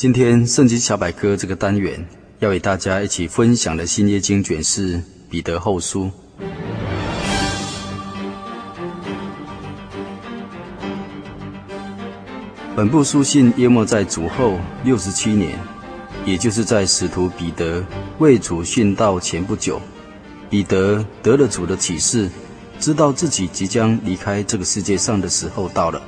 今天圣经小百科这个单元要与大家一起分享的新约经卷是彼得后书。本部书信约莫在主后六十七年，也就是在使徒彼得为主殉道前不久，彼得得了主的启示，知道自己即将离开这个世界上的时候到了，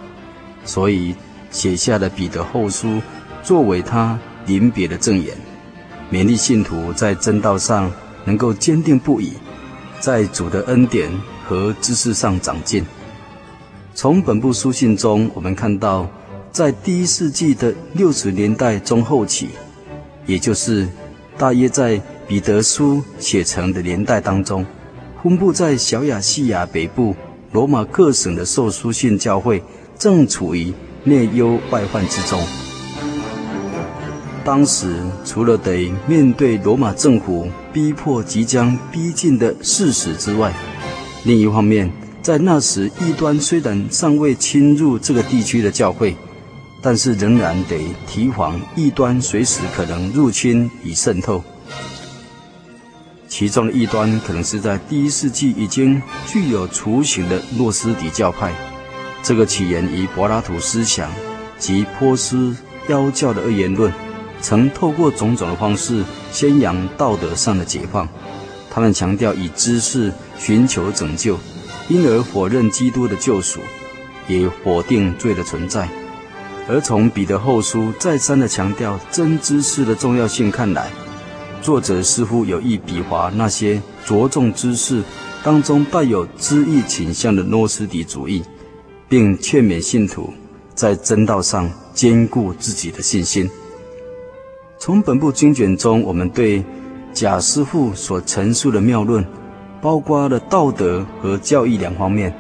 所以写下了彼得后书。作为他临别的赠言，勉励信徒在真道上能够坚定不移，在主的恩典和知识上长进。从本部书信中，我们看到，在第一世纪的六十年代中后期，也就是大约在彼得书写成的年代当中，分布在小亚细亚北部罗马各省的受书信教会，正处于内忧外患之中。当时除了得面对罗马政府逼迫即将逼近的事实之外，另一方面，在那时异端虽然尚未侵入这个地区的教会，但是仍然得提防异端随时可能入侵与渗透。其中的异端可能是在第一世纪已经具有雏形的诺斯底教派，这个起源于柏拉图思想及波斯妖教的二元论。曾透过种种的方式宣扬道德上的解放，他们强调以知识寻求拯救，因而否认基督的救赎，也否定罪的存在。而从彼得后书再三的强调真知识的重要性看来，作者似乎有意比划那些着重知识当中带有知识倾向的诺斯底主义，并劝勉信徒在真道上坚固自己的信心。从本部经卷中，我们对假师傅所陈述的谬论，包括了道德和教义两方面。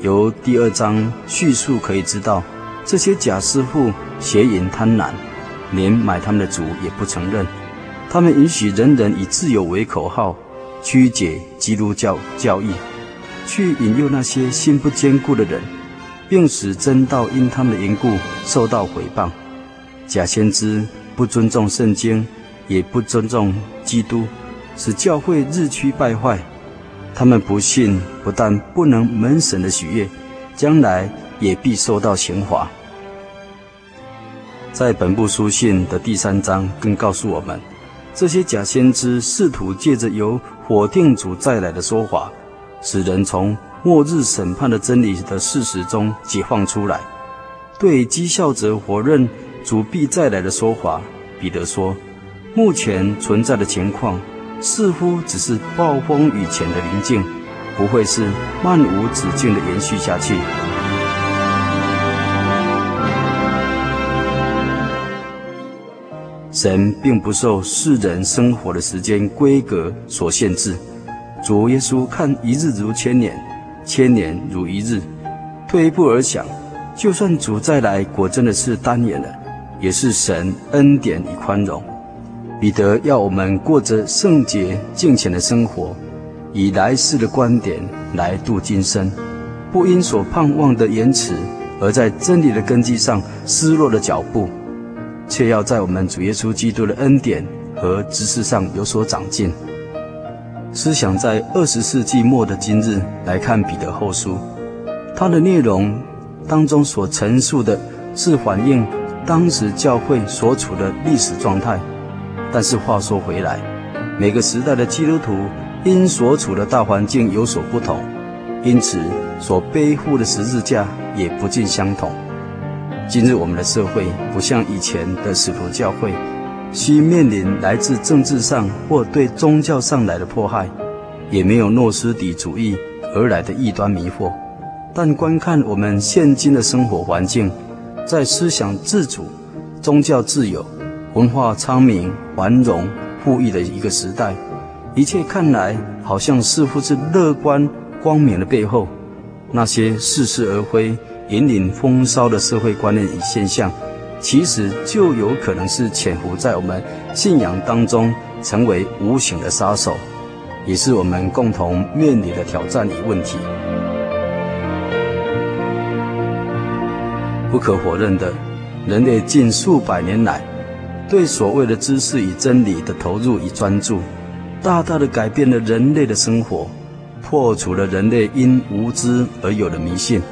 由第二章叙述可以知道，这些假师傅邪淫贪婪，连买他们的主也不承认。他们允许人人以自由为口号，曲解基督教教义，去引诱那些心不坚固的人，并使真道因他们的缘故受到毁谤。假先知。不尊重圣经，也不尊重基督，使教会日趋败坏。他们不信，不但不能蒙神的喜悦，将来也必受到刑罚。在本部书信的第三章，更告诉我们，这些假先知试图借着由火定主再来的说法，使人从末日审判的真理的事实中解放出来，对讥笑者否认。主必再来的说法，彼得说：“目前存在的情况似乎只是暴风雨前的宁静，不会是漫无止境的延续下去。”神并不受世人生活的时间规格所限制。主耶稣看一日如千年，千年如一日。退一步而想，就算主再来果真的是单眼了。也是神恩典与宽容。彼得要我们过着圣洁敬虔的生活，以来世的观点来度今生，不因所盼望的延迟，而在真理的根基上失落了脚步，却要在我们主耶稣基督的恩典和知识上有所长进。思想在二十世纪末的今日来看彼得后书，它的内容当中所陈述的是反映。当时教会所处的历史状态，但是话说回来，每个时代的基督徒因所处的大环境有所不同，因此所背负的十字架也不尽相同。今日我们的社会不像以前的使徒教会，需面临来自政治上或对宗教上来的迫害，也没有诺斯底主义而来的异端迷惑。但观看我们现今的生活环境，在思想自主、宗教自由、文化昌明、繁荣富裕的一个时代，一切看来好像似乎是乐观光明的背后，那些似是而非、引领风骚的社会观念与现象，其实就有可能是潜伏在我们信仰当中，成为无形的杀手，也是我们共同面临的挑战与问题。不可否认的，人类近数百年来对所谓的知识与真理的投入与专注，大大的改变了人类的生活，破除了人类因无知而有的迷信。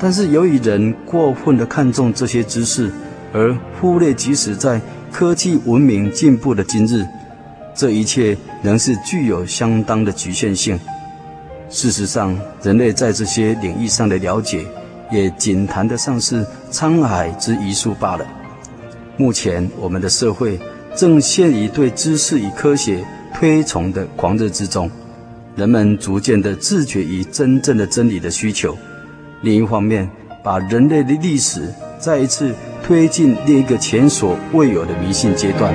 但是由于人过分的看重这些知识，而忽略即使在科技文明进步的今日，这一切仍是具有相当的局限性。事实上，人类在这些领域上的了解，也仅谈得上是沧海之一粟罢了。目前，我们的社会正陷于对知识与科学推崇的狂热之中，人们逐渐地自觉于真正的真理的需求。另一方面，把人类的历史再一次推进另一个前所未有的迷信阶段。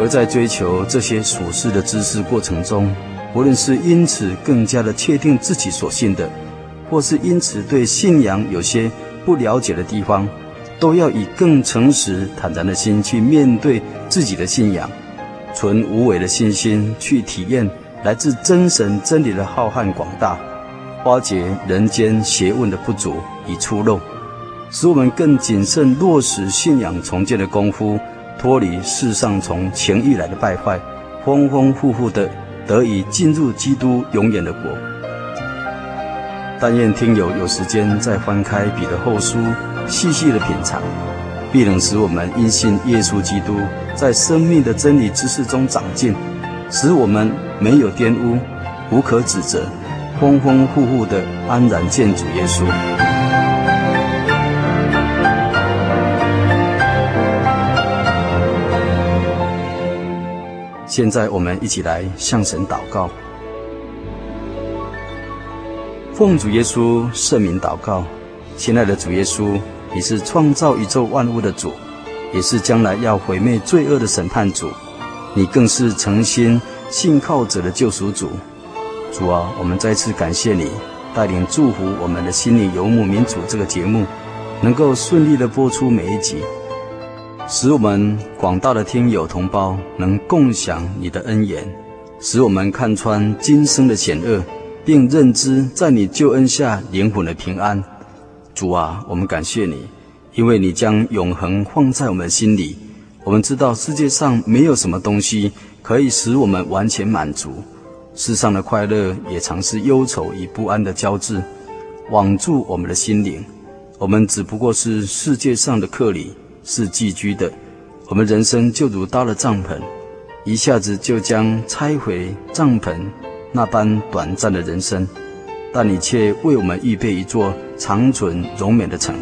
而在追求这些属世的知识过程中，无论是因此更加的确定自己所信的，或是因此对信仰有些不了解的地方，都要以更诚实坦然的心去面对自己的信仰，存无伪的信心去体验来自真神真理的浩瀚广大，挖掘人间学问的不足与粗陋，使我们更谨慎落实信仰重建的功夫，脱离世上从情欲来的败坏，丰丰富富的。得以进入基督永远的国。但愿听友有时间再翻开彼得后书，细细的品尝，必能使我们因信耶稣基督，在生命的真理知识中长进，使我们没有玷污，无可指责，丰丰富富的安然见主耶稣。现在我们一起来向神祷告，奉主耶稣圣名祷告，亲爱的主耶稣，你是创造宇宙万物的主，也是将来要毁灭罪恶的审判主，你更是诚心信靠者的救赎主。主啊，我们再次感谢你带领祝福我们的心理游牧民族这个节目，能够顺利的播出每一集。使我们广大的听友同胞能共享你的恩言，使我们看穿今生的险恶，并认知在你救恩下灵魂的平安。主啊，我们感谢你，因为你将永恒放在我们心里。我们知道世界上没有什么东西可以使我们完全满足，世上的快乐也常是忧愁与不安的交织，网住我们的心灵。我们只不过是世界上的客旅。是寄居的，我们人生就如搭了帐篷，一下子就将拆毁帐篷那般短暂的人生，但你却为我们预备一座长存荣美的城，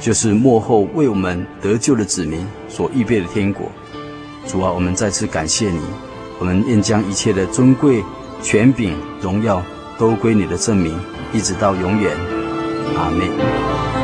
就是幕后为我们得救的子民所预备的天国。主啊，我们再次感谢你，我们愿将一切的尊贵、权柄、荣耀都归你的圣名，一直到永远。阿门。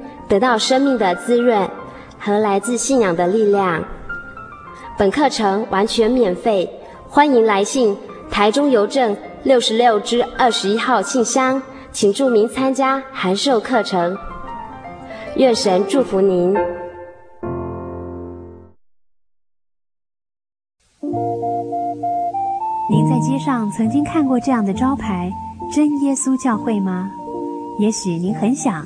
得到生命的滋润和来自信仰的力量。本课程完全免费，欢迎来信台中邮政六十六支二十一号信箱，请注明参加函授课程。愿神祝福您。您在街上曾经看过这样的招牌“真耶稣教会”吗？也许您很想，